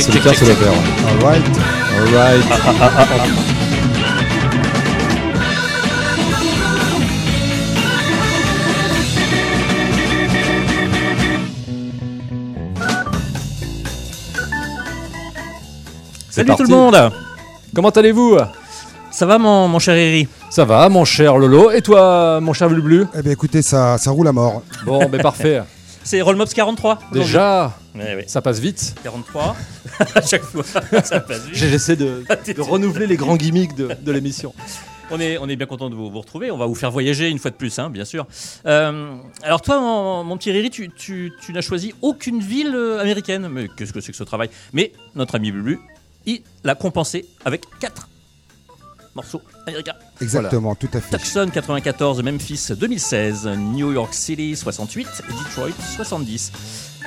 c'est le tien, c'est le vert. ouais. Alright. Alright. Salut tout le monde Comment allez-vous? Ça va mon, mon cher Eri? Ça va, mon cher Lolo. Et toi, mon cher Blublu? Eh bien, écoutez, ça, ça roule à mort. Bon, ben parfait. C'est Rollmops 43 aujourd'hui. Déjà, Ouais, ouais. ça passe vite. 43 à chaque fois, ça passe vite. J'essaie de, de renouveler les grands gimmicks de, de l'émission. On est, on est bien content de vous, vous retrouver. On va vous faire voyager une fois de plus, hein, bien sûr. Euh, alors toi, mon, mon petit Riri, tu, tu- tu n'as choisi aucune ville euh, américaine. Mais qu'est-ce que c'est que ce travail? Mais notre ami Bulu, il l'a compensé avec quatre morceaux Exactement, tout à fait. Tucson 94, Memphis 2016, New York City 68, Detroit 70.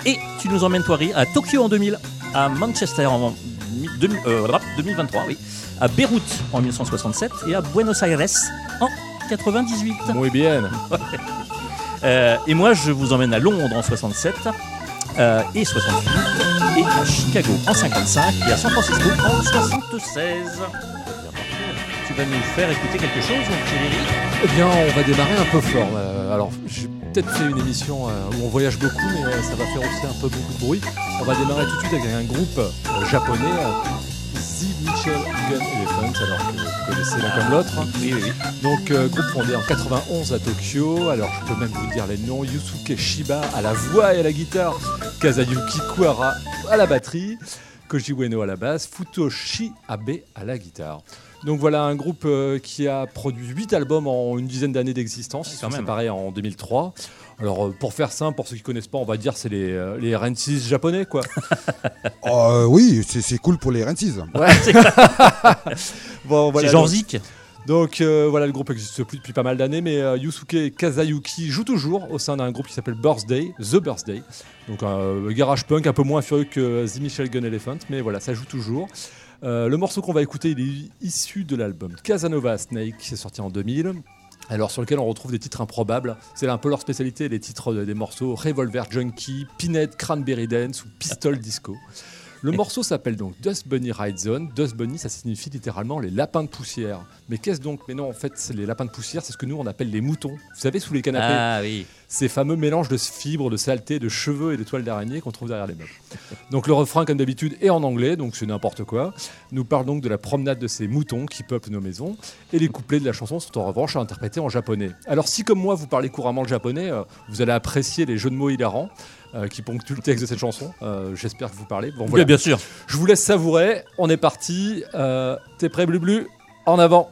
Et tu nous emmènes, toi, Ri, à Tokyo en 2000, à Manchester en mi- deux- euh, rap, 2023, oui, à Beyrouth en 1967 et à Buenos Aires en 98. Muy bien. Euh, et moi, je vous emmène à Londres en 67 euh, et 68, et à Chicago en 55 et à San Francisco en 76. Tu vas nous faire écouter quelque chose, mon petit Eh bien, on va démarrer un peu fort. Euh, alors, j'ai peut-être fait une émission euh, où on voyage beaucoup, mais euh, ça va faire aussi un peu beaucoup de bruit. On va démarrer tout de suite avec un groupe japonais, The Mitchell Gun Elephant, alors que vous connaissez l'un comme l'autre. Oui, oui, oui. Donc, groupe fondé en 91 à Tokyo. Alors, je peux même vous dire les noms Yusuke Shiba à la voix et à la guitare, Kazayuki Kuara à la batterie, Koji Ueno à la basse, Futoshi Abe à la guitare. Donc voilà un groupe euh, qui a produit 8 albums en une dizaine d'années d'existence. Ils Quand sont même. séparés en 2003. Alors euh, pour faire simple, pour ceux qui connaissent pas, on va dire c'est les, euh, les RN6 japonais quoi. Oh, euh, oui, c'est c'est cool pour les Rensis. Bon, voilà, c'est Jean donc- Zik. Donc euh, voilà, le groupe existe plus depuis pas mal d'années, mais euh, Yusuke Kazayuki joue toujours au sein d'un groupe qui s'appelle Birthday, The Birthday. Donc un euh, garage punk un peu moins furieux que The Michel Gun Elephant, mais voilà, ça joue toujours. Euh, le morceau qu'on va écouter, il est issu de l'album Casanova Snake, qui est sorti en 2000. Alors sur lequel on retrouve des titres improbables, c'est un peu leur spécialité, les titres de- des morceaux Revolver Junkie, Pinhead Cranberry Dance ou Pistol Disco. Le morceau s'appelle donc Dust Bunny Ride Zone. Dust Bunny, ça signifie littéralement les lapins de poussière. Mais qu'est-ce donc? Mais non, en fait, les lapins de poussière, c'est ce que nous on appelle les moutons. Vous savez, sous les canapés, Ah oui. Ces fameux mélanges de fibres, de saleté, de cheveux et de toiles d'araignée qu'on trouve derrière les meubles. Donc le refrain, comme d'habitude, est en anglais, donc c'est n'importe quoi. Nous parle donc de la promenade de ces moutons qui peuplent nos maisons. Et les couplets de la chanson sont en revanche interprétés en japonais. Alors si comme moi vous parlez couramment le japonais, euh, vous allez apprécier les jeux de mots hilarants. euh, qui ponctuent le texte de cette chanson. Euh, J'espère que vous parlez. Bon, voilà. Oui, bien sûr. Je vous laisse savourer. On est parti. Euh, T'es prêt, Blublu En avant.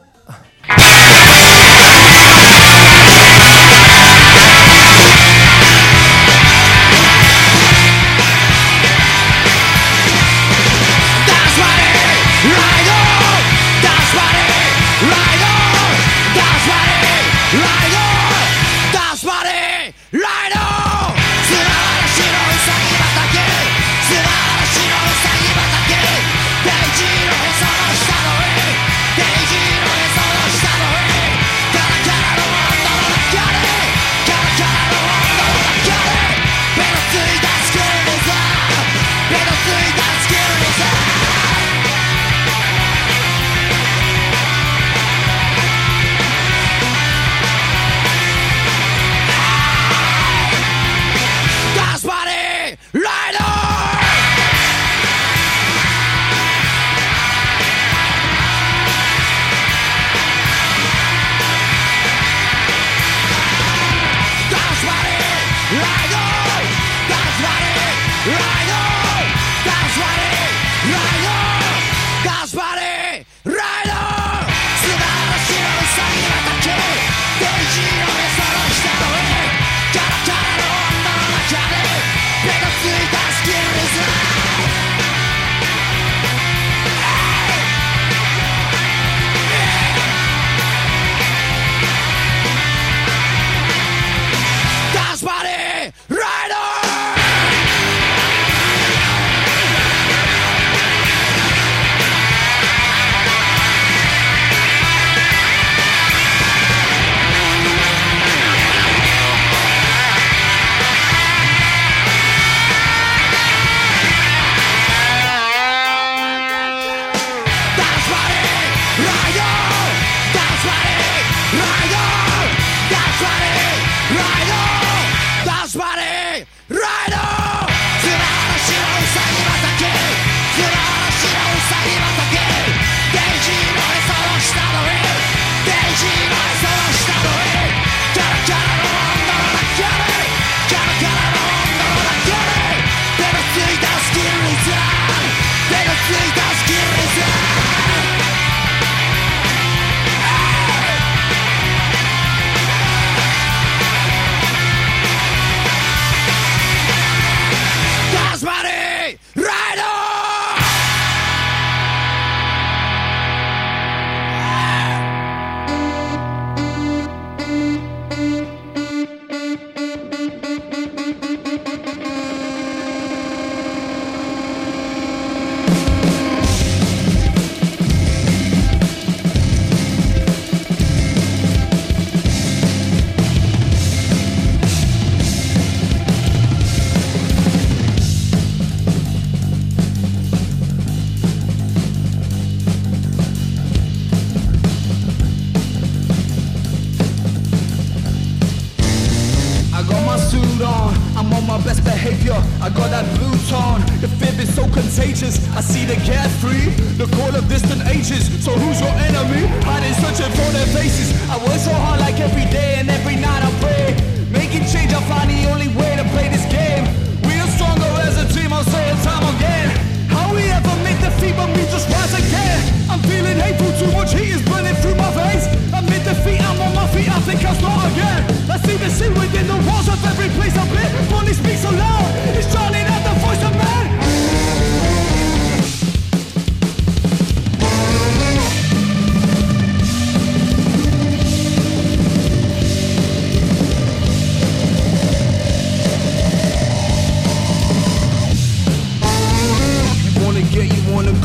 Carefree, the call of distant ages. So who's your enemy? Hiding, searching for their faces. I work so hard like every day and every night I pray. Making change, I find the only way to play this game. We are stronger as a team, I'll say it time again. How we ever make defeat when we just rise again? I'm feeling hateful, too much heat is burning through my veins. Amid defeat, I'm on my feet, I think I'll start again. I see the sin within the walls of every place I've been. Money speaks so loud, it's drowning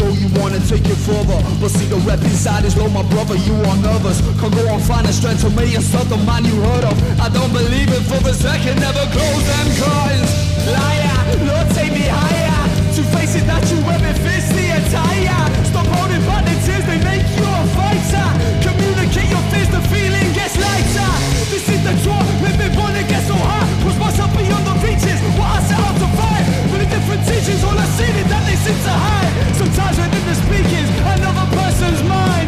go, you wanna take it further. But see the rep inside is low, my brother, you are nervous. Can't go on finding strength to and stop the man you heard of. I don't believe it for a second, never close them curtains. Liar, Lord take me higher. To face it that you wear fits the attire. Stop holding back the tears, they make you a fighter. Communicate your fears, the feeling gets lighter. This is the tour, let me run and get so high. Push myself beyond the reaches, what I set out to fight. Many different teachings, all I see is that they seem to hide. Sometimes within the speakings, another person's mind.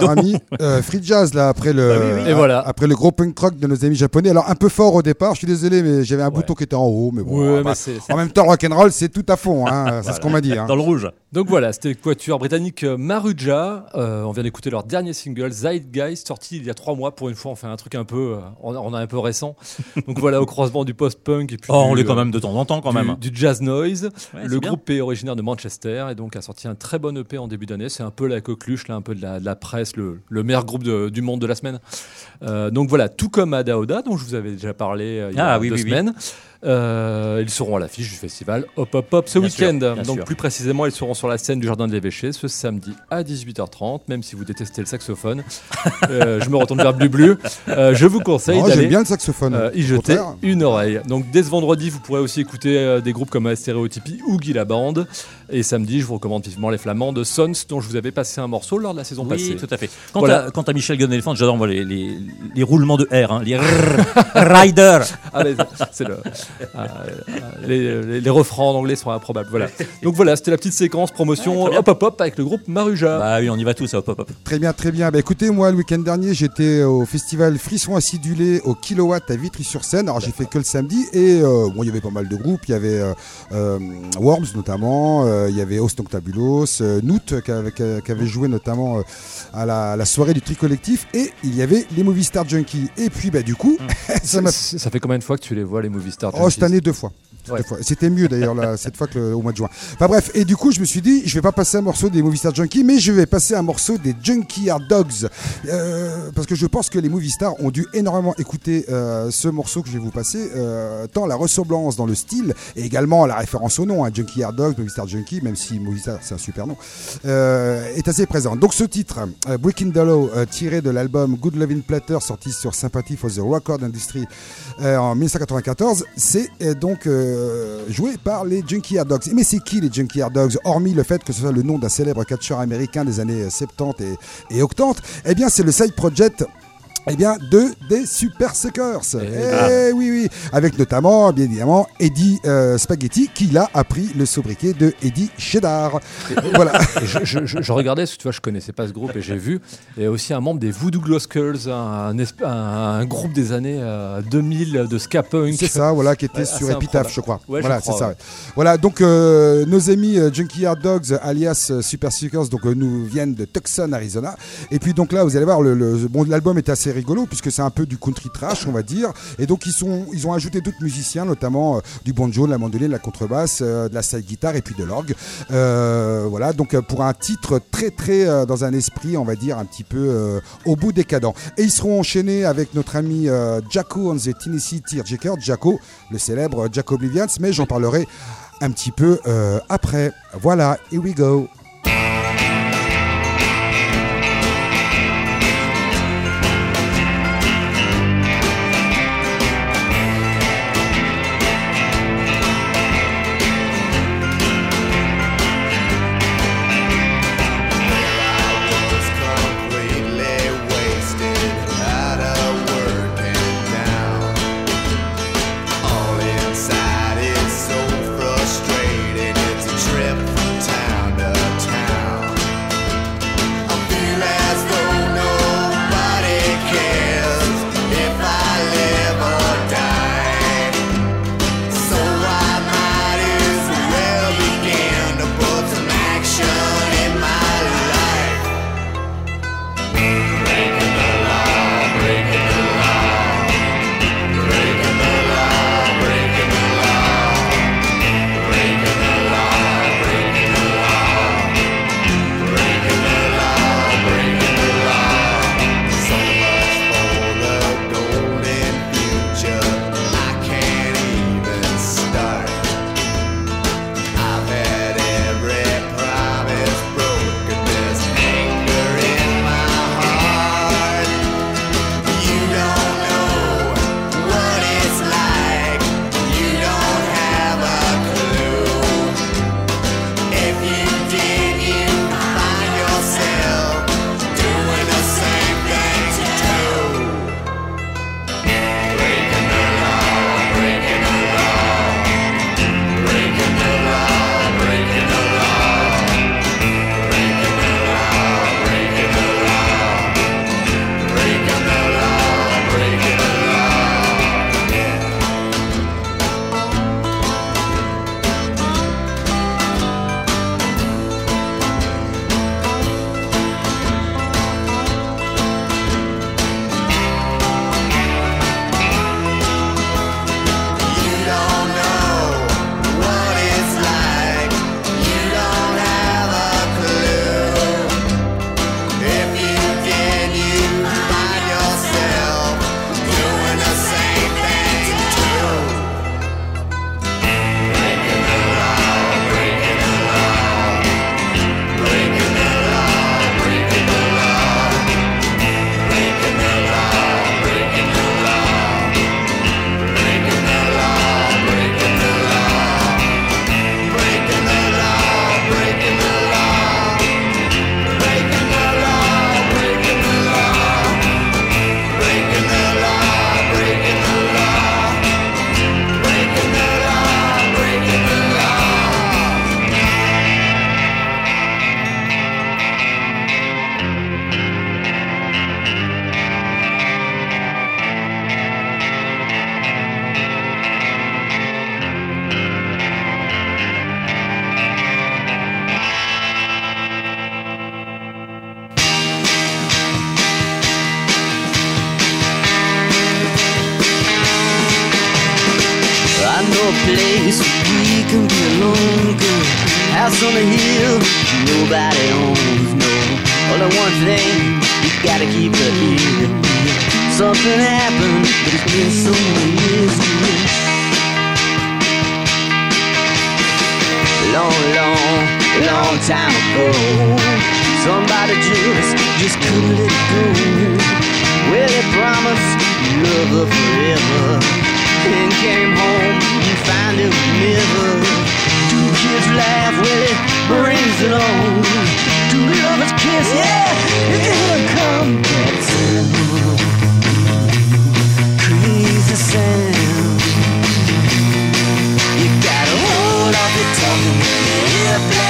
Cher donc. ami, euh, free jazz là après le Bah oui, oui. Et voilà. après le gros punk rock de nos amis japonais. Alors un peu fort au départ, je suis désolé, mais j'avais un bouton qui était en haut, mais bon. Ouais, bah, mais c'est- c'est- en même temps, rock and roll, c'est tout à fond, hein, c'est ce qu'on m'a dit. hein. Dans le rouge. Donc voilà, c'était le quatuor britannique euh, Maruja. Euh, on vient d'écouter leur dernier single, Zeitgeist, sorti il y a trois mois. Pour une fois, on fait un truc un peu, euh, on, a, un peu récent. Donc voilà, au croisement du post-punk et puis Oh, on l'est quand même de temps en temps quand du, même. du jazz noise. Ouais, le bien. groupe est originaire de Manchester et donc a sorti un très bon EP en début d'année. C'est un peu la coqueluche, là, un peu de la, de la presse, le, le meilleur groupe de- du monde de la semaine. Euh, donc voilà, tout comme Ada Oda, dont je vous avais déjà parlé il y a Ah, oui, deux oui, oui. Euh, ils seront à l'affiche du festival Hop Hop Hop ce week-end. Donc sûr. plus précisément, ils seront sur la scène du Jardin de l'Évêché ce samedi à 18h30. Même si vous détestez le saxophone, Euh, je me retourne vers Blu Blu. Euh, je vous conseille Oh, d'aller J'aime bien le saxophone. euh, y jeter une oreille. Donc dès ce vendredi, vous pourrez aussi écouter euh, des groupes comme Stéréotypie ou Guy la Bande. Et samedi, je vous recommande vivement les Flamands de Sons, dont je vous avais passé un morceau lors de la saison Oui, passée. tout à fait. Quant, Voilà. à, quant à Michel Gun Elephant, j'adore moi, les, les, les roulements de R, hein, les rider. Ah, mais c'est le, euh, les, les- les refrains en anglais sont improbables. Voilà. Donc voilà, c'était la petite séquence promotion Ouais, hop hop hop avec le groupe Maruja. Bah oui, on y va tous, hop, hop, hop. Très bien, très bien. Bah, écoutez, moi, le week-end dernier, j'étais au festival Frisson Acidulé au Kilowatt à Vitry-sur-Seine. Alors, j'ai fait que le samedi et euh, bon, il y avait pas mal de groupes. Il y avait euh, euh, Worms notamment, euh, il y avait Host Noctabulos, euh, Noot qui avait, qui avait joué notamment euh, à, la, à la soirée du tri collectif et il y avait les Movie Star Junkies. Et puis, bah, du coup, ça m'a ça, fait combien de fois que tu les vois, les movie stars Oh, cette année deux fois. C'était mieux d'ailleurs cette fois que au mois de juin. Enfin bref, et du coup je me suis dit, je vais pas passer un morceau des Movie Star Junkies, mais je vais passer un morceau des Junkie Hard Dogs. Euh, parce que je pense que les Movie Stars ont dû énormément écouter euh, ce morceau que je vais vous passer, euh, tant la ressemblance dans le style et également la référence au nom, hein, Junkie Hard Dogs, Movie Star Junkie, même si Movie Star c'est un super nom, euh, est assez présent. Donc ce titre, euh, Breaking the euh, tiré de l'album Good Loving Platter, sorti sur Sympathy for the Record Industry en 1994, c'est donc euh, joué par les Junkie Dogs. Mais c'est qui les Junkie Dogs Hormis le fait que ce soit le nom d'un célèbre catcheur américain des années 70 et, et 80, eh bien c'est le side project eh bien, deux des Super Suckers. Eh Eh oui, oui. Avec notamment, bien évidemment, Eddie euh, Spaghetti, qui là a pris le sobriquet de Eddie Cheddar. voilà. Et je, je- je- je regardais, tu vois, je connaissais pas ce groupe et j'ai vu. A aussi un membre des Voodoo Glow Skulls, un, esp- un- un groupe des années euh, 2000 de ska punk. C'est ça, voilà, qui était Ouais, sur Epitaph, je crois. Ouais, voilà, c'est ça. ouais. Voilà, donc euh, nos amis euh, Junkyard Dogs, alias euh, Super Suckers, donc euh, nous viennent de Tucson, Arizona. Et puis donc là, vous allez voir, le, le- bon, l'album est assez rigolo puisque c'est un peu du country trash, on va dire. Et donc ils sont, ils ont ajouté d'autres musiciens, notamment euh, du banjo, de la mandoline, de la contrebasse, euh, de la side guitare et puis de l'orgue. Euh, voilà, donc pour un titre très très dans un esprit, on va dire un petit peu au bout décadent. Et ils seront enchaînés avec notre ami Jacko on the Tennessee Tearjerker, Jacko, le célèbre Jacko Oblivions, mais j'en parlerai un petit peu après. Voilà, here we go. Promise, love her forever. and came home and found him never. Two kids laugh, well it brings it on. Two lovers kiss, yeah, it's gonna come back soon. Crazy sound. You gotta hold off your tongue.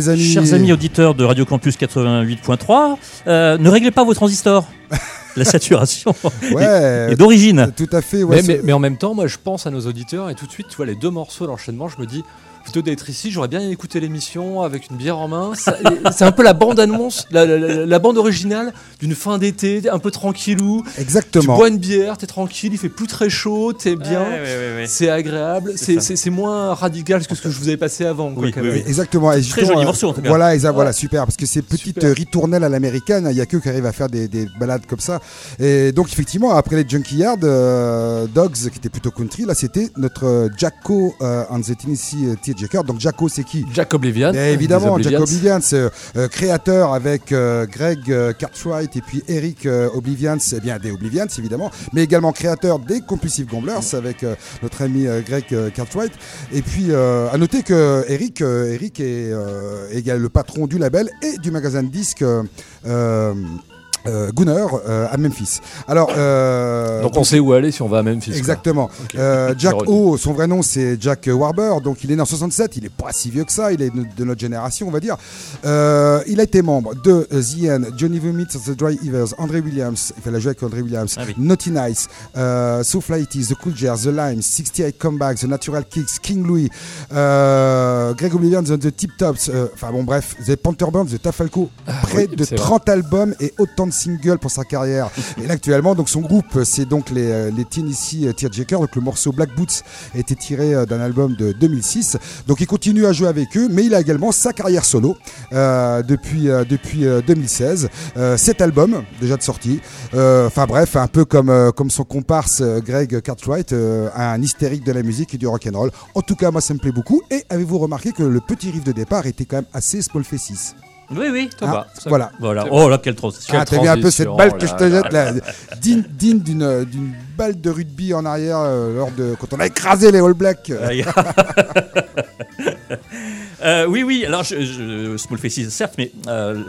les amis. Chers amis auditeurs de Radio Campus 88.3, euh, ne réglez pas vos transistors. La saturation Ouais, est d'origine. tout à fait. ouais, mais, c'est- mais, mais en même temps, moi je pense à nos auditeurs et tout de suite, tu vois, les deux morceaux l'enchaînement, je me dis, plutôt d'être ici, j'aurais bien écouté l'émission avec une bière en main. C'est un peu la bande-annonce, la, la- la- la bande originale d'une fin d'été, un peu tranquillou. Tu Exactement. bois une bière, t'es tranquille, il fait plus très chaud, t'es bien. Ouais, ouais, ouais, ouais. C'est agréable, C'est moins radical que ce que je vous avais passé avant. quoi, Oui, quand oui, même. oui. Exactement. Et Très joli euh, morceau, en tout cas. Voilà, Ouais. voilà, super. Parce que ces petites Super. ritournelles à l'américaine, il y a que qui arrivent à faire des, des balades comme ça. Et donc, effectivement, après les Junkyard euh, Dogs, qui était plutôt country, là, c'était notre euh, Jacko euh, and the Tennessee Donc, Jacko, c'est qui Jack Oblivion. Bien évidemment, Jack. Oblivians, euh, euh, créateur avec euh, Greg euh, Cartwright et puis Eric euh, Oblivians, eh bien des Oblivians évidemment, mais également créateur des Compulsive Gamblers avec notre ami Greg Cartwright. Et puis à noter que Eric, Eric est égal le patron du label et du magasin de disques. Euh, Gunner euh, à Memphis. Alors, euh, Donc on sait où aller si on va à Memphis. Exactement. Euh, Jack O, son vrai nom c'est Jack Warber, donc il est né en 67, il est pas si vieux que ça, il est de, notre génération on va dire. Euh, il a été membre de The End, Johnny Vomit, The Dry Evers, André Williams, il fait la jouer avec André Williams, Ah oui. Naughty Nice, euh, So Flighty, The Cool Jars, The Limes, 68 Comebacks, The Natural Kicks, King Louis, euh, Greg Oblivion, The, The Tip Tops, euh, enfin bon bref, The Pantherbirds, The Tafalco, près Ah oui, de c'est vrai. 30 albums et autant de singles pour sa carrière. Et là actuellement, donc son groupe, c'est donc les, euh, les Tennessee euh, Tearjerkers. Donc le morceau Black Boots a été tiré euh, d'un album de 2006. Donc il continue à jouer avec eux, mais il a également sa carrière solo depuis depuis euh, 2016. Euh, cet album déjà de sortie. Enfin bref, un peu comme comme son comparse Greg Cartwright, un hystérique de la musique et du rock and roll. En tout cas, moi ça me plaît beaucoup. Et avez-vous remarqué que le petit riff de départ était quand même assez Small Faces Oui, oui. Ça Hein va, ça- Voilà. Voilà. Oh là, quelle transition. Ah, t'as vu un peu cette balle que je te là, jette là, digne, digne d'une d'une balle de rugby en arrière euh, lors de quand on a écrasé les All Blacks. Euh, oui, oui, alors je, je, Small Faces, certes, mais euh,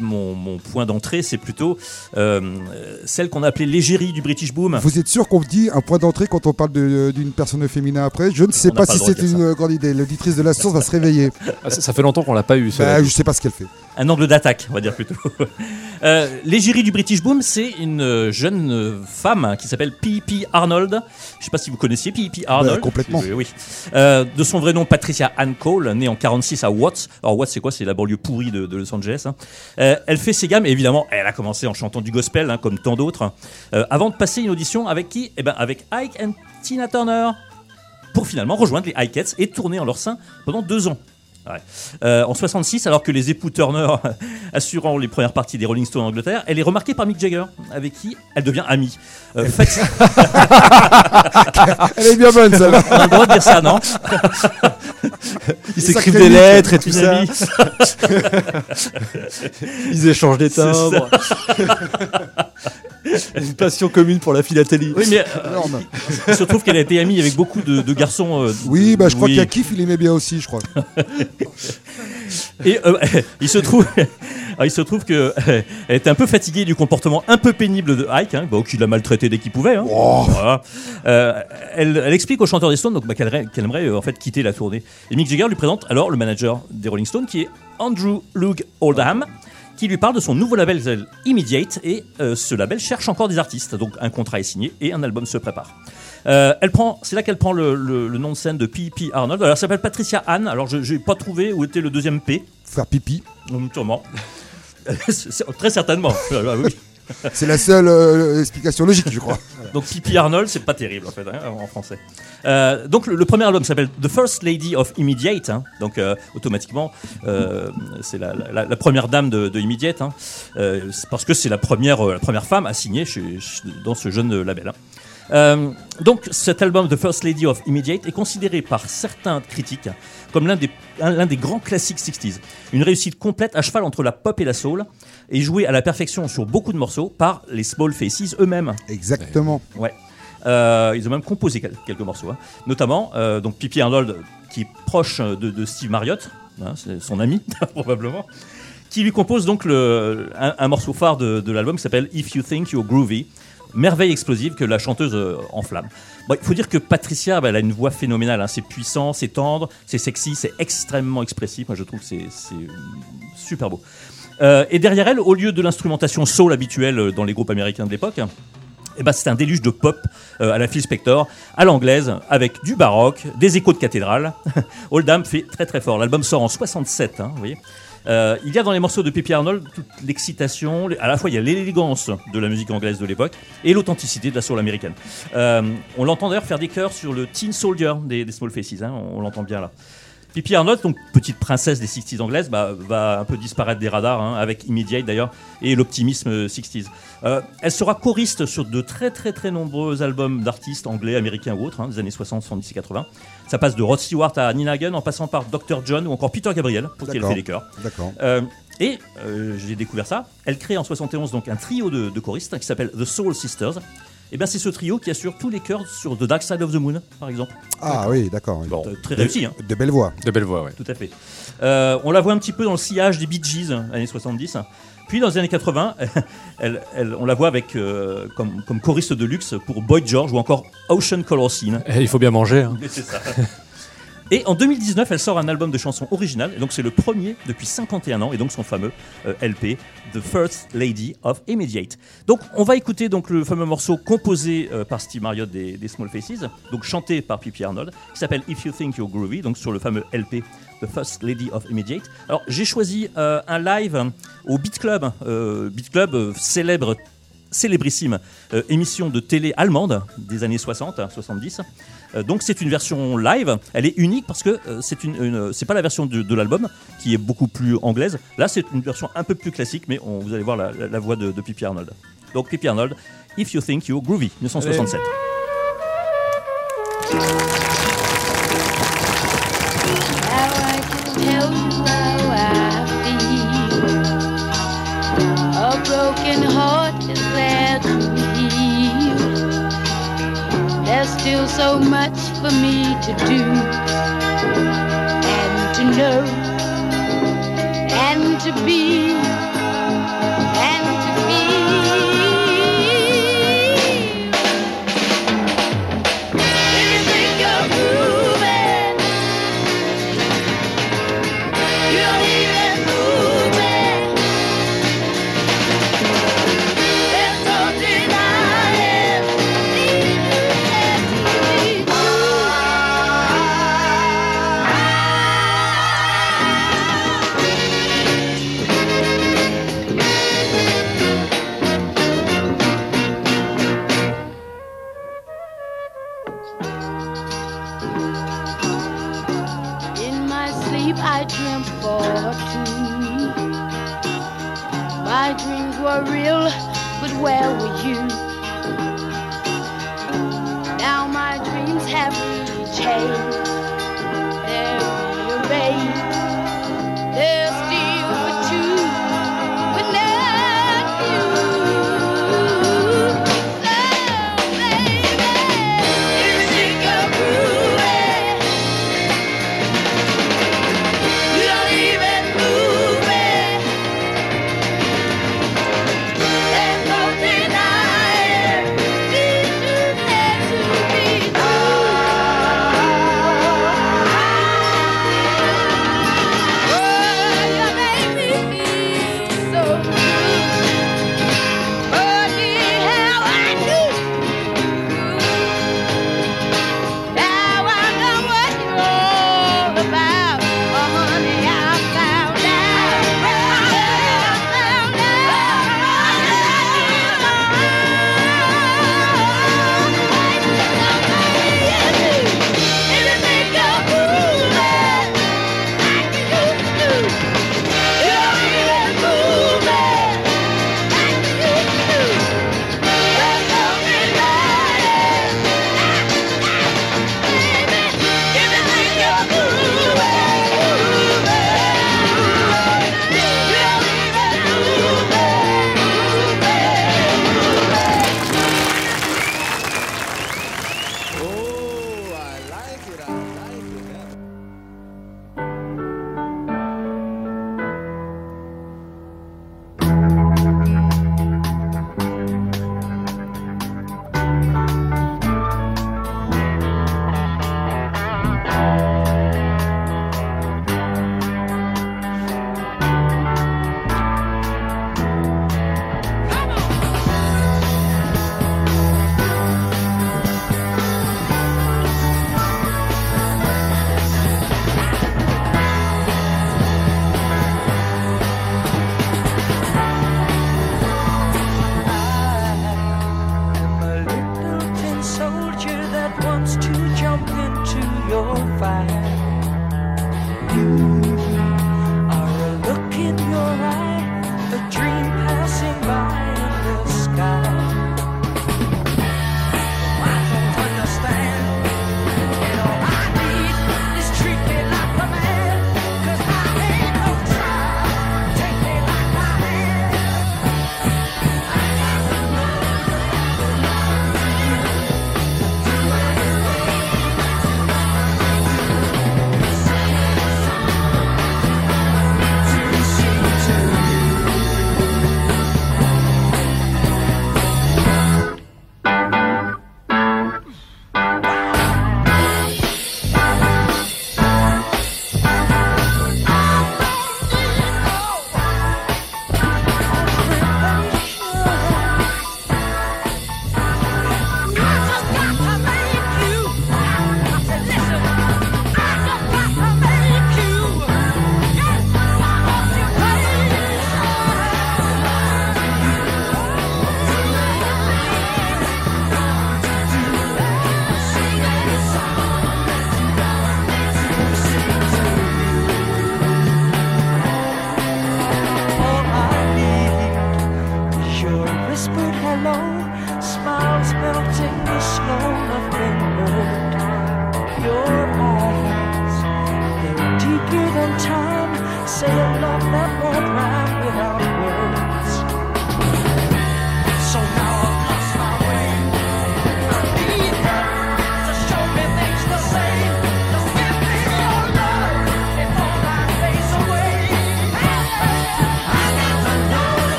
mon, mon point d'entrée, c'est plutôt euh, celle qu'on a appelée l'égérie du British Boom. Vous êtes sûr qu'on dit un point d'entrée quand on parle d'une personne féminine après? Je ne sais On pas pas si c'est une grande idée. L'auditrice de la source va se réveiller. Ah, ça, ça fait longtemps qu'on l'a pas eu. Bah, je sais pas ce qu'elle fait. Un angle d'attaque, on va dire plutôt. Euh, L'égérie du British Boom, c'est une jeune femme qui s'appelle P.P. Arnold. Je sais pas si vous connaissiez P.P. Arnold. Bah, complètement. Oui, oui. Euh, de son vrai nom, Patricia Ann Cole, née en 46 à Watts. Alors Watts, c'est quoi? C'est la banlieue pourrie de, Los Angeles. hein. Euh, elle fait ses gammes, et évidemment, elle a commencé en chantant du gospel, hein, comme tant d'autres, euh, avant de passer une audition avec qui? Eh ben, avec Ike and Tina Turner, pour finalement rejoindre les Ikeettes et tourner en leur sein pendant deux ans. Ouais. Euh, en 66, alors que les époux Turner assurant les premières parties des Rolling Stones en Angleterre, elle est remarquée par Mick Jagger, avec qui elle devient amie. Euh, Elle est bien bonne, celle-là. on a le droit de dire ça, non Ils s'écrivent des lettres et tout ça. Ils échangent des timbres. Une passion commune pour la philatélie. Oui, mais euh, Énorme. il se trouve qu'elle a été amie avec beaucoup de, de garçons. euh, Oui, bah, je crois oui. qu'il y a Kiff, il aimait bien aussi, je crois. Et euh, il se trouve, alors, il se trouve que euh, elle était un peu fatiguée du comportement un peu pénible de Ike, hein, bon, qui l'a maltraité dès qu'il pouvait. hein. Voilà. Euh, elle, elle explique au chanteur des Stones donc, bah, qu'elle aimerait, qu'elle aimerait, euh, en fait quitter la tournée. Et Mick Jagger lui présente alors le manager des Rolling Stones, qui est Andrew Luke Oldham, qui lui parle de son nouveau label Immediate. Et euh, ce label cherche encore des artistes, donc un contrat est signé et un album se prépare. Euh, elle prend, c'est là qu'elle prend le, le- le nom de scène de P.P. Arnold. Alors, elle s'appelle Patricia Ann. Alors, je n'ai pas trouvé où était le deuxième P. Faire pipi. Sûrement. Très certainement. Ah, oui. C'est la seule euh, explication logique, je crois. Donc Pippi Arnold, c'est pas terrible en fait hein, en français. Euh, donc le, premier album s'appelle The First Lady of Immediate. hein. donc euh, automatiquement, c'est la, première dame de, Immediate, hein. Parce que c'est la première, la première femme à signer dans ce jeune label. donc cet album The First Lady of Immediate est considéré par certains critiques comme l'un des, un- l'un des grands classiques 60s. Une réussite complète à cheval entre la pop et la soul et jouée à la perfection sur beaucoup de morceaux par les Small Faces eux-mêmes. Exactement. Ouais. Euh, ils ont même composé quel- quelques morceaux, hein. notamment euh, donc Pippi Arnold, qui est proche de, de Steve Marriott, hein, c'est son ami probablement, qui lui compose donc le, un, un morceau phare de, de l'album qui s'appelle If You Think You're Groovy. Merveille explosive que la chanteuse euh, enflamme. Bon, il faut dire que Patricia, bah, elle a une voix phénoménale. hein. C'est puissant, c'est tendre, c'est sexy, c'est extrêmement expressif. Moi, je trouve que c'est super beau. Euh, et derrière elle, au lieu de l'instrumentation soul habituelle euh, dans les groupes américains de l'époque, eh ben, c'est un déluge de pop euh, à la Phil Spector, à l'anglaise, avec du baroque, des échos de cathédrale. Oldham fait très très fort. L'album sort en 67, hein, vous voyez. Il y a dans les morceaux de Pippi Arnold toute l'excitation, à la fois il y a l'élégance de la musique anglaise de l'époque et l'authenticité de la soul américaine. On l'entend d'ailleurs faire des chœurs sur le Teen Soldier des, Small Faces, hein, on l'entend bien là. Pippi Arnold, donc petite princesse des 60s anglaises, bah, va un peu disparaître des radars, hein, avec Immediate d'ailleurs, et l'optimisme 60s. Euh, elle sera choriste sur de très très très nombreux albums d'artistes anglais, américains ou autres, hein, des années 60, 70 et 80. Ça passe de Rod Stewart à Nina Hagen, en passant par Dr. John ou encore Peter Gabriel, pour qui elle fait les chœurs. D'accord. Euh, et euh, j'ai découvert ça. Elle crée en 71 donc un trio de, de choristes qui s'appelle The Soul Sisters. Et bien c'est ce trio qui assure tous les chœurs sur The Dark Side of the Moon, par exemple. Ah oui, d'accord. oui. Bon. Très réussi, hein. De belles voix. De belle voix, ouais. Tout à fait. Euh, on la voit un petit peu dans le sillage des Bee Gees, années 70. Puis dans les années 80, elle- elle- on la voit avec, euh, comme, comme choriste de luxe pour Boy George ou encore Ocean Color Scene. Eh, il faut bien manger. hein. C'est ça. Et en 2019, elle sort un album de chansons originales. Donc c'est le premier depuis 51 ans. Et donc son fameux euh, LP, The First Lady of Immediate. Donc on va écouter donc le fameux morceau composé euh, par Steve Marriott des, Small Faces, donc chanté par Pippi Arnold, qui s'appelle If You Think You're Groovy, donc sur le fameux LP The First Lady of Immediate. Alors j'ai choisi euh, un live au Beat Club. Beat Club, célèbre célébrissime euh, émission de télé allemande des années 60, 70. Euh, donc c'est une version live. Elle est unique parce que euh, c'est une, une- c'est pas la version de, de l'album qui est beaucoup plus anglaise. Là c'est une version un peu plus classique, mais on- vous allez voir la, la- la voix de, de Pippi Arnold. Donc Pippi Arnold, If You Think You're Groovy, 1967. So much for me to do and to know and to be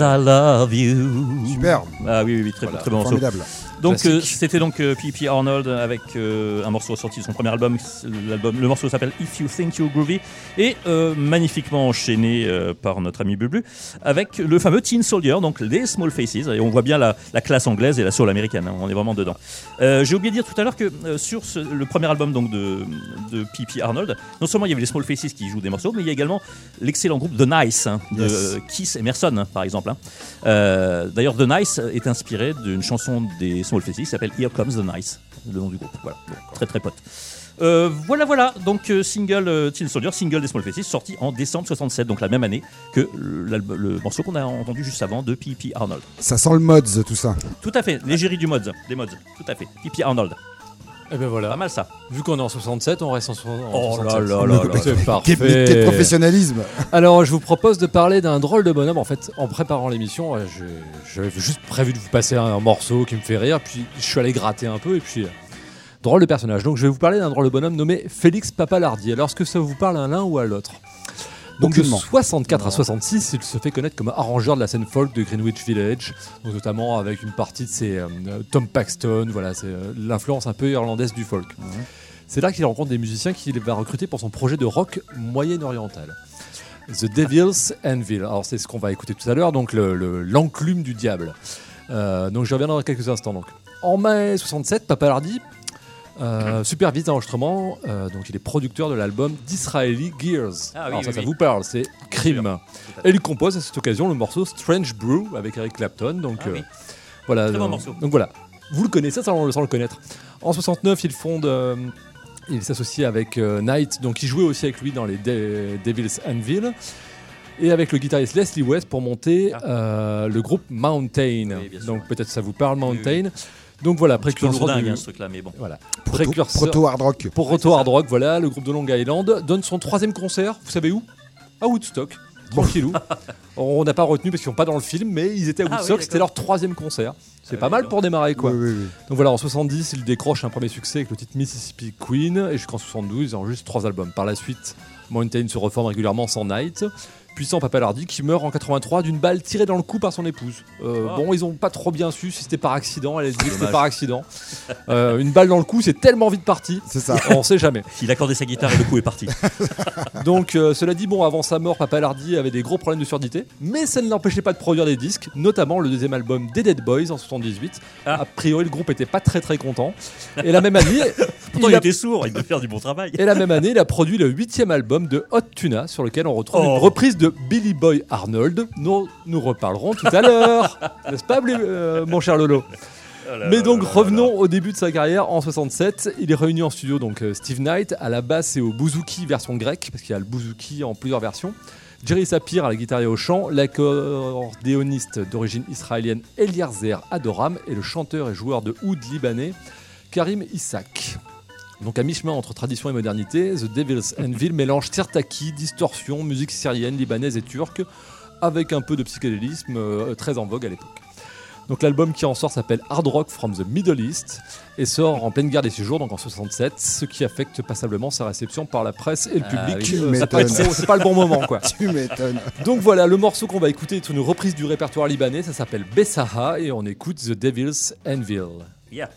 I love you. Ah oui, oui, oui, très, très bon morceau. formidable. Donc euh, c'était donc euh, P.P. Arnold avec euh, un morceau sorti de son premier album. L'album, le morceau s'appelle If You Think You're Groovy et euh, magnifiquement enchaîné euh, par notre ami Bublu avec le fameux Teen Soldier, donc les Small Faces. Et on voit bien la, la classe anglaise et la soul américaine. hein, on est vraiment dedans. Euh, J'ai oublié de dire tout à l'heure que euh, sur ce- le premier album donc de, de P.P. Arnold, non seulement il y avait les Small Faces qui jouent des morceaux, mais il y a également l'excellent groupe The Nice hein, de Yes. euh, Kiss Emerson hein, par exemple. hein. Euh, D'ailleurs, The Nice est inspiré d'une chanson des Small Faces qui s'appelle Here Comes the Nice, le nom du groupe. Voilà, Donc, très très pote. Euh, voilà, voilà, donc euh, single euh, Teen Soldier, single des Small Faces, sorti en décembre 67, donc la même année que le morceau qu'on a entendu juste avant de P.P. Arnold. Ça sent le mods, tout ça. Tout à fait, l'égérie du mods, des mods, tout à fait. P.P. Arnold, Et ben pas voilà. mal ça. Vu qu'on est en 67, on reste en, so- en Oh 67. là là là là. C'est Quel, parfait. quel professionnalisme Alors, je vous propose de parler d'un drôle de bonhomme. En fait, en préparant l'émission, euh, j'avais juste prévu de vous passer un, morceau qui me fait rire, puis je suis allé gratter un peu, et puis. euh, drôle de personnage. Donc, je vais vous parler d'un drôle de bonhomme nommé Félix Papalardi. Alors, est-ce que ça vous parle à l'un ou à l'autre? Donc de Aucunement. 64 à 66, il se fait connaître comme arrangeur de la scène folk de Greenwich Village, donc notamment avec une partie de ses euh, Tom Paxton, voilà, c'est euh, l'influence un peu irlandaise du folk. C'est là qu'il rencontre des musiciens qu'il va recruter pour son projet de rock moyen-oriental. The Devil's Anvil. Alors c'est ce qu'on va écouter tout à l'heure, donc le- le- l'enclume du diable. Euh, donc je reviendrai dans quelques instants. Donc. En mai 67, Papalardi euh, supervise l'enregistrement, euh, donc il est producteur de l'album d'Israeli Gears. Ah oui, Alors oui, ça, ça oui. vous parle, c'est Crime. Et il compose à cette occasion le morceau Strange Brew avec Eric Clapton. Donc Ah euh, voilà. Très bon donc- morceau. Donc voilà, vous le connaissez sans, sans le connaître. En 69, il fonde. euh, il s'associe avec Knight, donc il jouait aussi avec lui dans les De- Devil's Anvil. Et avec le guitariste Leslie West pour monter Ah. euh, le groupe Mountain. Oui, donc peut-être ça vous parle, Oui, Mountain. Donc voilà, précurseur lourdingue du- hein, ce truc-là, mais bon. voilà. Proto, Précurseur- proto hard rock. pour Roto Hard Rock, voilà, le groupe de Long Island donne son troisième concert, vous savez où? À Woodstock. Tranquillou. On n'a pas retenu parce qu'ils sont pas dans le film, mais ils étaient à Ah oui, Woodstock, c'était leur troisième concert. C'est Ah pas mal pour démarrer quoi. Oui, oui, oui. Donc voilà, en 70, ils décrochent un premier succès avec le titre Mississippi Queen, et jusqu'en 72, ils enregistrent trois albums. Par la suite, Mountain se reforme régulièrement sans Night. Puissant Papalardi qui meurt en 83 d'une balle tirée dans le cou par son épouse. Euh, Ah. Bon, ils ont pas trop bien su si c'était par accident. Elle a dit que c'était par accident. Euh, une balle dans le cou, c'est tellement vite parti. C'est ça. On sait jamais. Il accordait sa guitare et le coup est parti. Donc, euh, cela dit, bon, avant sa mort, Papalardi avait des gros problèmes de surdité, mais ça ne l'empêchait pas de produire des disques, notamment le deuxième album des Dead Boys en 78. Ah. A priori, le groupe était pas très très content. Et la même année, Pourtant, il il a- était sourd, il devait faire du bon travail. et la même année, il a produit le huitième album de Hot Tuna, sur lequel on retrouve Oh. une reprise de Billy Boy Arnold. Nous nous reparlerons tout à l'heure, n'est-ce pas, euh, mon cher Lolo Oh mais donc revenons au début de sa carrière en 67. Il est réuni en studio donc euh, Steve Knight à la basse et au bouzouki version grecque parce qu'il y a le bouzouki en plusieurs versions. Jerry Sapir à la guitare et au chant, l'accordéoniste d'origine israélienne Eliezer Adoram et le chanteur et joueur de oud libanais Karim Issak. Donc à mi-chemin entre tradition et modernité, The Devil's Anvil mélange tirtaki, distorsion, musique syrienne, libanaise et turque avec un peu de psychédélisme euh, très en vogue à l'époque. Donc l'album qui en sort s'appelle Hard Rock from the Middle East et sort en pleine guerre des six jours, donc en 67, ce qui affecte passablement sa réception par la presse et le Ah public. oui. Euh, c'est pas le bon moment quoi. Tu m'étonnes. Donc voilà, le morceau qu'on va écouter est une reprise du répertoire libanais, ça s'appelle Bessaha et on écoute The Devil's Anvil. Yeah.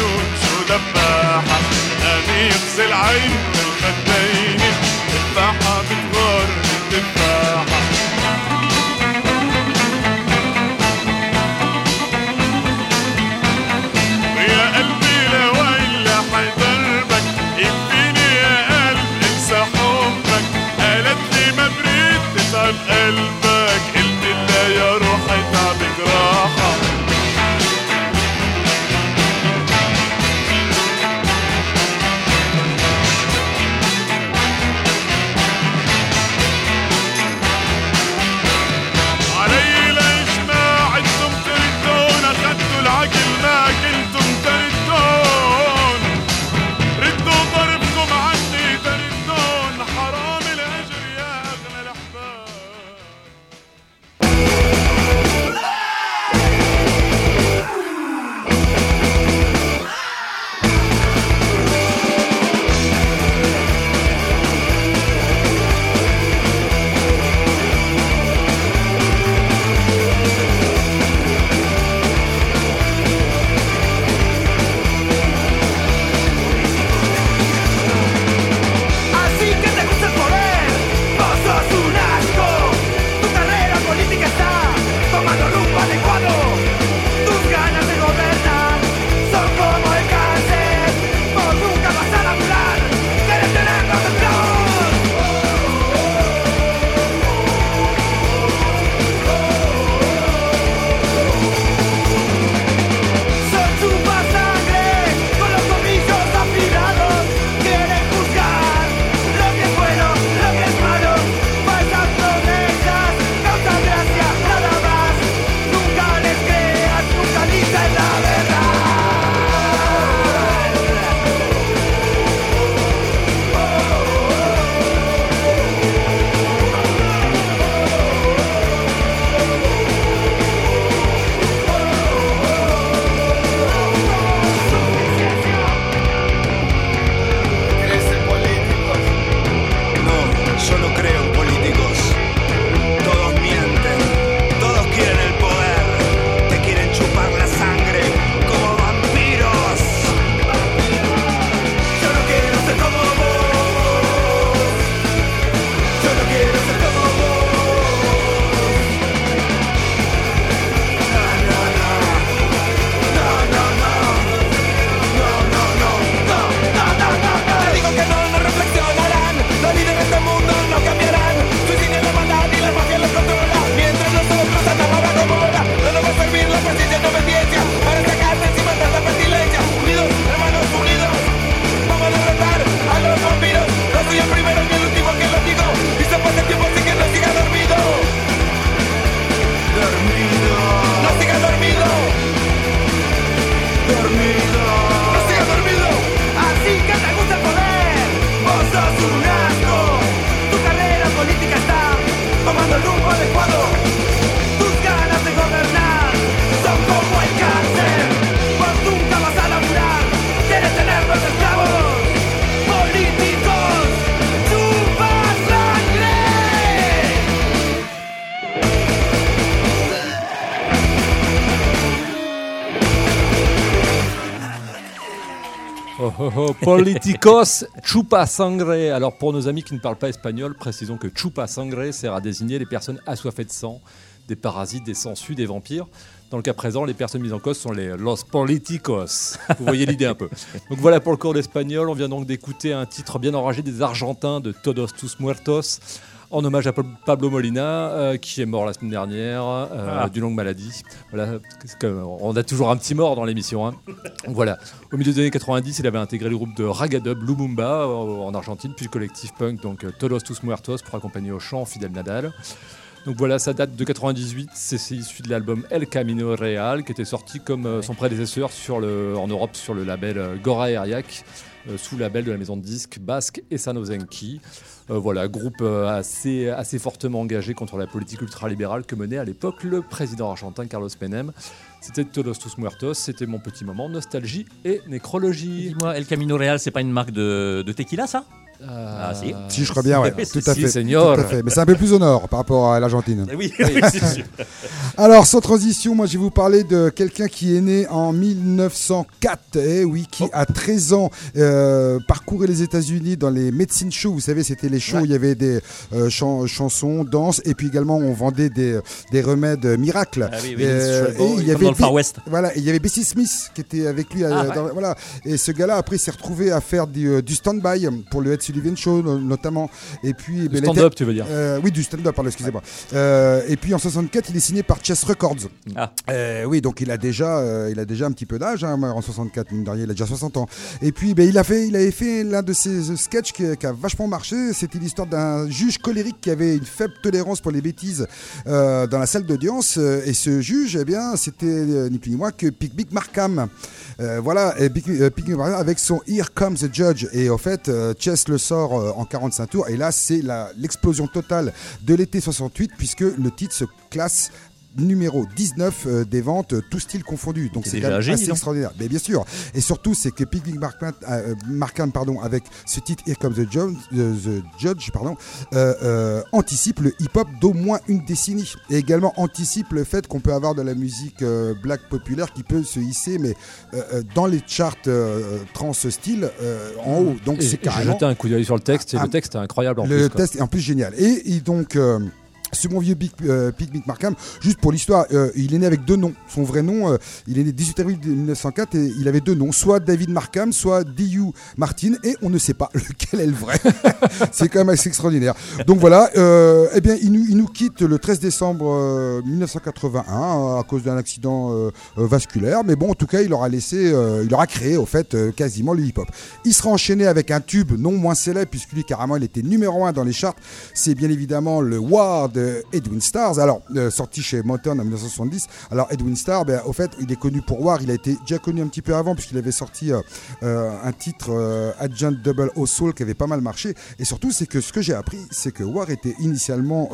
عيون شو دباحة نانيق العين بالخدين التفاحة بتغر التفاحة ويا قلبي لوين لحي دربك يكفيني يا قلب انسى حبك. قالت لي مبريد تتعب القلب Oh, oh, oh, Politicos chupa sangre. Alors pour nos amis qui ne parlent pas espagnol, précisons que chupa sangre sert à désigner les personnes assoiffées de sang, des parasites, des sangsues, des vampires. Dans le cas présent, les personnes mises en cause sont les los politicos. Vous voyez l'idée un peu. Donc voilà pour le cours d'espagnol. On vient donc d'écouter un titre bien enragé des Argentins de Todos Tus Muertos. En hommage à Pa- Pablo Molina, euh, qui est mort la semaine dernière euh, Ah. d'une longue maladie. Voilà, on a toujours un petit mort dans l'émission. hein. Voilà. Au milieu des années 90, il avait intégré le groupe de Ragadub Lumumba euh, en Argentine, puis le collectif punk donc Todos Tus Muertos pour accompagner au chant Fidel Nadal. Donc voilà, ça date de 98, c'est issu de l'album El Camino Real qui était sorti comme son prédécesseur sur le, en Europe sur le label Gora Eriac, sous label de la maison de disques basque Esanozenki. Euh, voilà, groupe euh, assez, assez fortement engagé contre la politique ultralibérale que menait à l'époque le président argentin Carlos Menem. C'était Todos Tus Muertos, c'était mon petit moment nostalgie et nécrologie. Dis-moi, El Camino Real, c'est pas une marque de tequila, ça? Ah, si. Si, je crois bien, ouais. Tout à si, fait. Tout à fait. Mais c'est un peu plus au nord par rapport à l'Argentine. Oui, c'est sûr. Alors, sans transition, moi je vais vous parler de quelqu'un qui est né en 1904, eh oui, qui à 13 ans euh, parcourait les États-Unis dans les medicine shows. Vous savez, c'était les shows où il y avait des euh, chan- chansons, danses, et puis également on vendait des, des remèdes miracles. Ah oui, oui, Euh, et il y comme avait dans le Far West. Voilà, il y avait Bessie Smith qui était avec lui. euh, Ah, ouais. dans- voilà. Et ce gars-là, après, s'est retrouvé à faire du, euh, du stand-by pour le Ed Sullivan Show, no- notamment. Et puis, Du stand-up, tu veux dire euh, oui, du stand-up, pardon, excusez-moi. Euh, et puis en 64, il est signé par Chess Records. Ah. Euh, oui, donc il a déjà, il a déjà un petit peu d'âge hein, en 64, mine de rien, il a déjà 60 ans. Et puis, ben, il a fait, il avait fait l'un de ses sketchs qui, qui a vachement marché. C'était l'histoire d'un juge colérique qui avait une faible tolérance pour les bêtises dans la salle d'audience. Et ce juge, eh bien, c'était ni plus ni moins que Picnic Markham. Euh, voilà, et Pic- Picnic Markham avec son Here Comes the Judge. Et au fait, Chess le sort euh, en 45 tours. Et là, c'est l'explosion totale de l'été 68, puisque le titre se classe numéro 19 euh, des ventes, euh, tout style confondu. Donc C'est assez donc. extraordinaire. Mais bien sûr. Et surtout, c'est que Picnic Markham, euh, Markham, pardon, avec ce titre Here Comes the Judge, euh, the Judge pardon, euh, euh, anticipe le hip-hop d'au moins une décennie. Et également anticipe le fait qu'on peut avoir de la musique euh, black populaire qui peut se hisser, mais dans les charts euh, trans style euh, en haut. Donc c'est et J'ai carrément jeté un coup d'œil sur le texte et le texte est incroyable en le plus. quoi. test est en plus génial. Et, et donc, ce bon vieux Big, euh, Picnic Markham, juste pour l'histoire, euh, il est né avec deux noms. Son vrai nom, euh, il est né 18 avril 1904 et il avait deux noms, soit David Markham, soit D.U. Martin, et on ne sait pas lequel est le vrai. C'est quand même assez extraordinaire. Donc voilà, euh, eh bien, il nous, quitte le 13 décembre euh, 1981 euh, à cause d'un accident vasculaire. Mais bon, en tout cas, il aura laissé, il aura créé au fait quasiment le hip-hop. Il sera enchaîné avec un tube non moins célèbre puisque lui carrément il était numéro un dans les charts. C'est bien évidemment le War de Edwin Stars. Alors euh, sorti chez Motown en 1970. Alors Edwin Starr, ben, au fait, il est connu pour War. Il a été déjà connu un petit peu avant puisqu'il avait sorti euh, euh, un titre Agent Double O Soul qui avait pas mal marché. Et surtout, c'est que ce que j'ai appris, c'est que War était initialement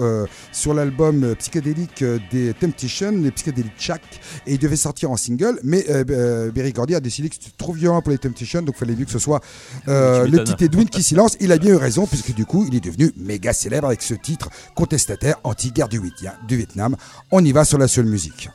sur l'album psychédélique des Temptations, les psychédéliques Shack, et il devait sortir en single. Mais Berry Gordy a décidé que c'était trop violent pour les Temptations, donc il fallait mieux que ce soit le petit Edwin qui s'y lance. Il a bien eu raison, puisque du coup, il est devenu méga célèbre avec ce titre contestataire anti-guerre du, du Vietnam. On y va sur la seule musique.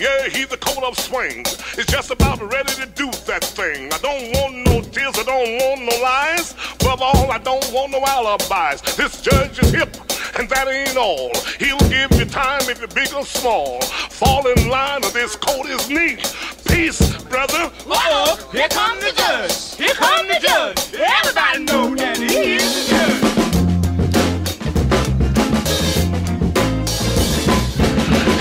Yeah, he's a coat of swings. It's just about ready to do that thing. I don't want no tears, I don't want no lies. Above all, I don't want no alibis. This judge is hip, and that ain't all. He'll give you time if you're big or small. Fall in line, or this coat is neat. Peace, brother. Uh-oh, here come the judge. Here come the judge. Everybody know that he is the judge.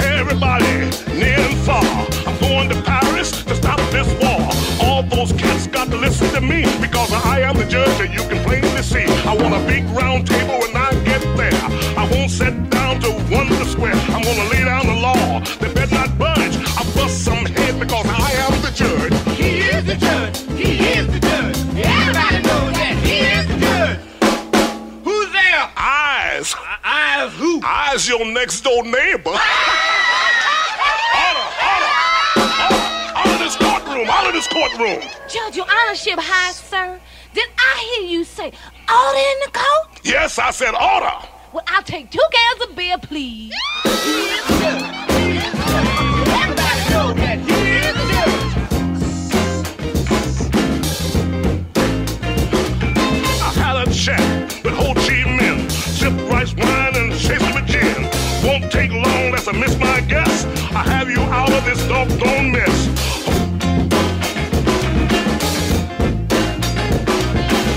Everybody, near and far, I'm going to Paris to stop this war. All those cats got to listen to me because I am the judge and you can plainly see. I want a big round table when I get there. I won't sit down to wonder square. I'm gonna lay down the law. They better not budge. I bust some as your next door neighbor. honor, honor, honor, honor this courtroom, honor this courtroom. Judge, your honorship high, sir. Did I hear you say order in the court? Yes, I said order. Well, I'll take two cans of beer, please. Everybody know that he is the judge. A Check with whole G men, sip rice wine of this doggone mess.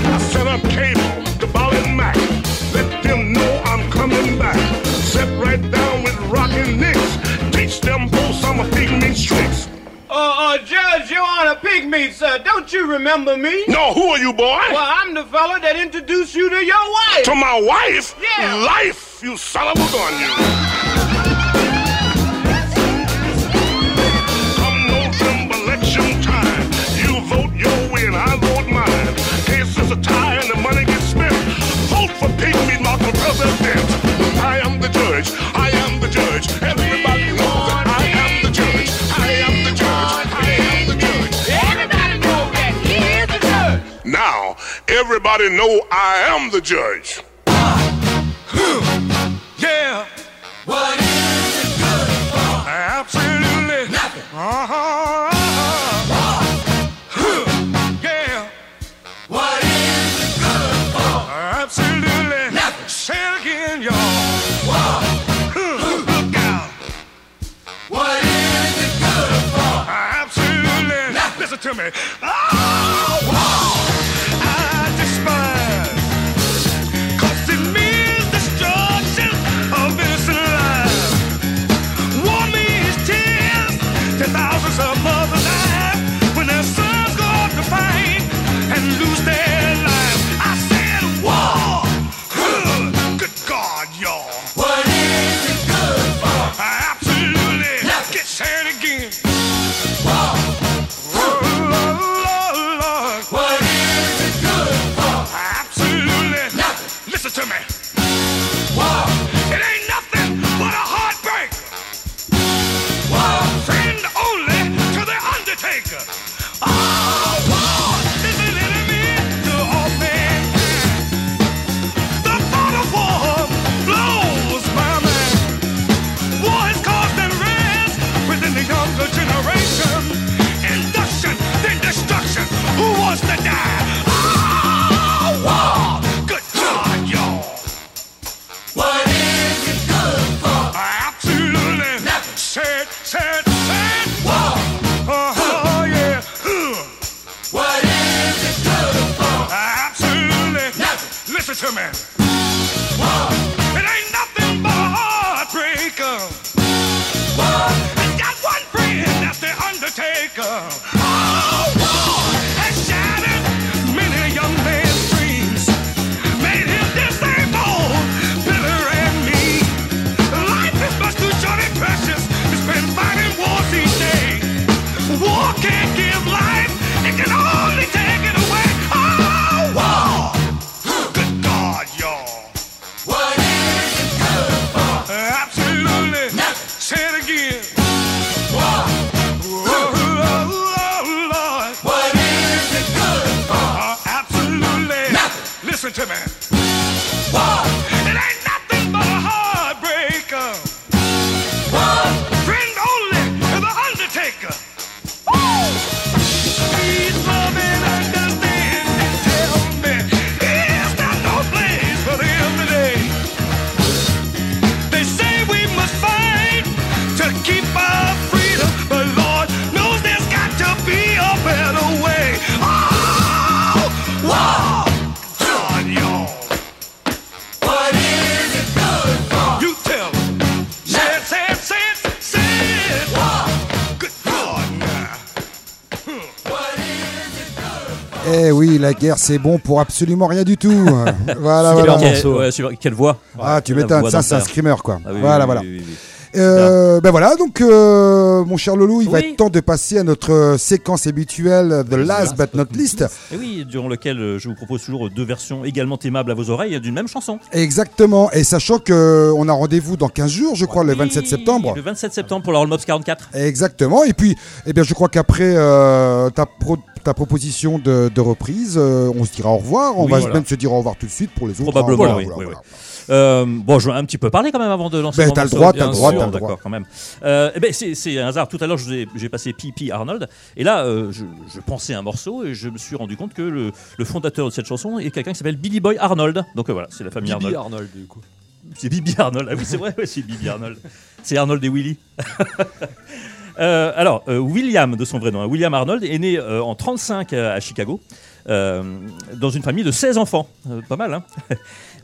I set up cable to Ball and Mac. Let them know I'm coming back. Sit right down with Rockin' Nicks. Teach them both some of Pygmy's tricks. Uh, uh, Judge, you on a Honor, Pygmy, sir, don't you remember me? No, who are you, boy? Well, I'm the fella that introduced you to your wife. To my wife? Yeah. Life, you son of a gun, you. And I vote mine. Case is a tie and the money gets spent. Vote for Pygmy, not for president. I am the judge, I am the judge. Everybody knows that I am the judge. I am the judge, I am the judge. Everybody knows that he is the judge. Now, everybody know I am the judge. Yeah. What to me. Oh, oui, la guerre c'est bon pour absolument rien du tout. voilà, Super voilà. morceau. Quelle, ouais, super- quelle voix Ah, tu m'étonnes, ça c'est un screamer quoi. Ah oui, voilà, oui, voilà. oui, oui, oui. Euh, ben voilà, donc euh, mon cher Loulou, il va Oui. être temps de passer à notre euh, séquence habituelle, The Last But Not Least. Et oui, durant lequel euh, je vous propose toujours deux versions également aimables à vos oreilles d'une même chanson. Exactement, et sachant que on a rendez-vous dans 15 jours, je crois, le 27 Oui, septembre. Le 27 septembre pour la Roll Mops 44. Exactement, et puis, eh bien, je crois qu'après euh, ta, pro- ta proposition de, de reprise, euh, on se dira au revoir. On Oui, va voilà. même se dire au revoir tout de suite pour les autres. Probablement, Voilà, oui, voilà, oui, voilà. Euh, bon, je vais un petit peu parler quand même avant de lancer Ben, t'as le droit, t'as le droit, t'as le droit. D'accord, quand même. Euh, eh ben, c'est c'est un hasard. Tout à l'heure, j'ai passé P.P. Arnold. Et là, euh, je, je pensais à un morceau et je me suis rendu compte que le, le fondateur de cette chanson est quelqu'un qui s'appelle Billy Boy Arnold. Donc euh, voilà, c'est la famille Bibi Arnold. Arnold, du coup. C'est Bibi Arnold. Ah oui, c'est vrai, ouais, c'est Bibi Arnold. C'est Arnold et Willy. Euh, alors, euh, William, de son vrai nom, hein, William Arnold, est né euh, en 35 à, à Chicago, euh, dans une famille de 16 enfants. Euh, pas mal, hein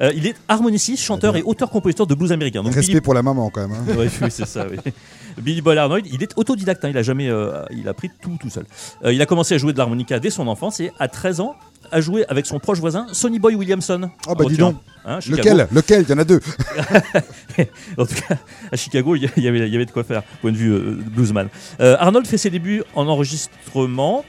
Euh, Il est harmoniciste, chanteur et auteur-compositeur de blues américain. Donc, Respect Billy- pour la maman quand même. hein. Ouais, oui, c'est ça. oui. Billy Boy Arnold, il est autodidacte. hein, il a jamais, euh, il a pris tout tout seul. Euh, il a commencé à jouer de l'harmonica dès son enfance et à 13 ans a joué avec son proche voisin Sonny Boy Williamson. Ah bah dis donc. hein. Lequel? Lequel? Il y en a deux. En tout cas, à Chicago, il y avait, il y avait de quoi faire, point de vue bluesman. Arnold fait ses débuts en enregistrement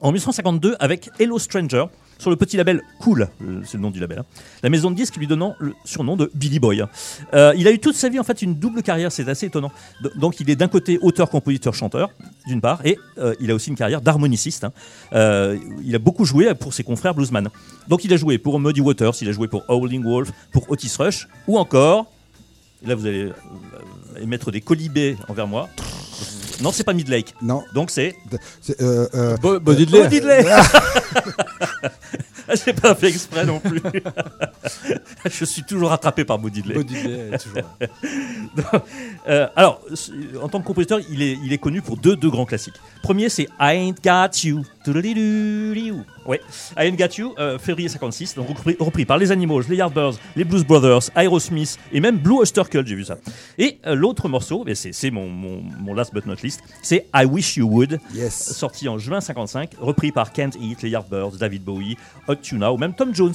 en 1952 avec Hello Stranger sur le petit label Cool, euh, c'est le nom du label. hein. La maison de disques lui donnant le surnom de Billy Boy. Euh, il a eu toute sa vie en fait une double carrière, c'est assez étonnant. Donc il est d'un côté auteur, compositeur, chanteur, d'une part, et euh, il a aussi une carrière d'harmoniciste. hein. Il a beaucoup joué pour ses confrères bluesman. Donc il a joué pour Muddy Waters, il a joué pour Howling Wolf, pour Otis Rush, ou encore Là, vous allez émettre des colibés envers moi. Non, c'est pas Midlake. Non. Donc c'est. C'est, euh, euh, Bo-. Ah, J'ai pas fait exprès non plus. Je suis toujours rattrapé par Bo Diddley. Bo Diddley, toujours. Euh, alors, en tant que compositeur, il est, il est connu pour deux, deux grands classiques. Premier, c'est I Ain't Got You. Ouais, I Ain't Got You, février 56, donc repris, par les Animals, les Yardbirds, les Blues Brothers, Aerosmith et même Blue Oyster Cult, j'ai vu ça. Et l'autre morceau, c'est mon last but not least, c'est I Wish You Would, yes. sorti en juin 55, repris par Kent Heat, les Yardbirds, David Bowie, Hot Tuna ou même Tom Jones.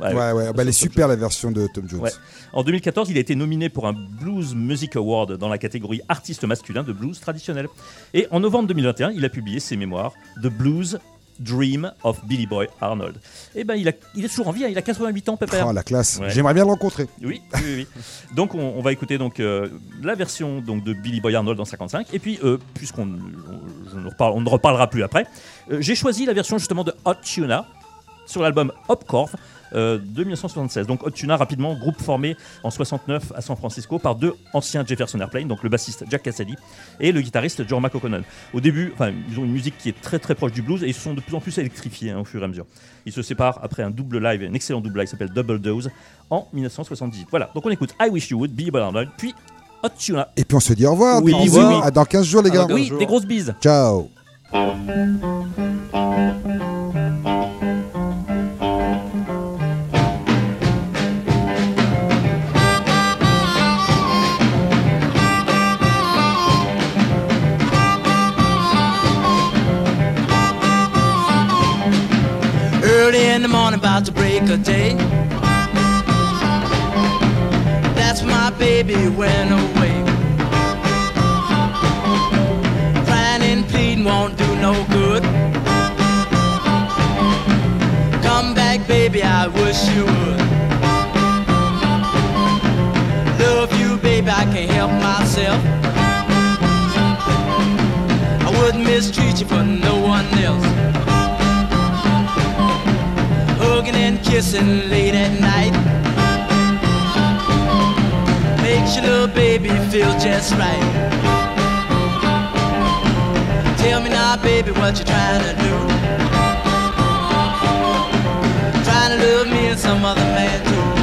Ouais, ouais, bah, elle est super la version de Tom Jones. Ouais. En 2014, il a été nominé pour un Blues Music Award dans la catégorie artiste masculin de blues traditionnel. Et en novembre 2021, il a publié ses mémoires The Blues Dream of Billy Boy Arnold. Et ben, il, a, il est toujours en vie, hein, il a 88 ans, Pépère. Oh, la classe. Ouais. J'aimerais bien le rencontrer. Oui, oui, oui. Donc on, on va écouter donc euh, la version donc de Billy Boy Arnold en 55 et puis euh, puisqu'on on, on ne reparlera plus après, euh, j'ai choisi la version justement de Hot Tuna sur l'album Hopcorf euh, de 1976. Donc Hot Tuna rapidement groupe formé en 69 à San Francisco par deux anciens Jefferson Airplane, donc le bassiste Jack Cassidy et le guitariste Jorma O'Connell. Au début, ils ont une musique qui est très très proche du blues et ils sont de plus en plus électrifiés hein, au fur et à mesure. Ils se séparent après un double live, un excellent double live qui s'appelle Double Dose en 1978. Voilà, donc on écoute I Wish You Would, Billy Arnold, puis Hot Tuna. Et puis on se dit au revoir. Oui, des oui, oui. Dans 15 jours, les gars. oui, des grosses bises. Ciao. Early in the morning, about to break a day. That's when my baby went away. Crying and pleading won't do no good. Come back, baby, I wish you would. Love you, baby, I can't help myself. I wouldn't mistreat you for no one else kissing late at night. Makes your little baby feel just right. Tell me now, baby, what you trying to do? Trying to love me and some other man too.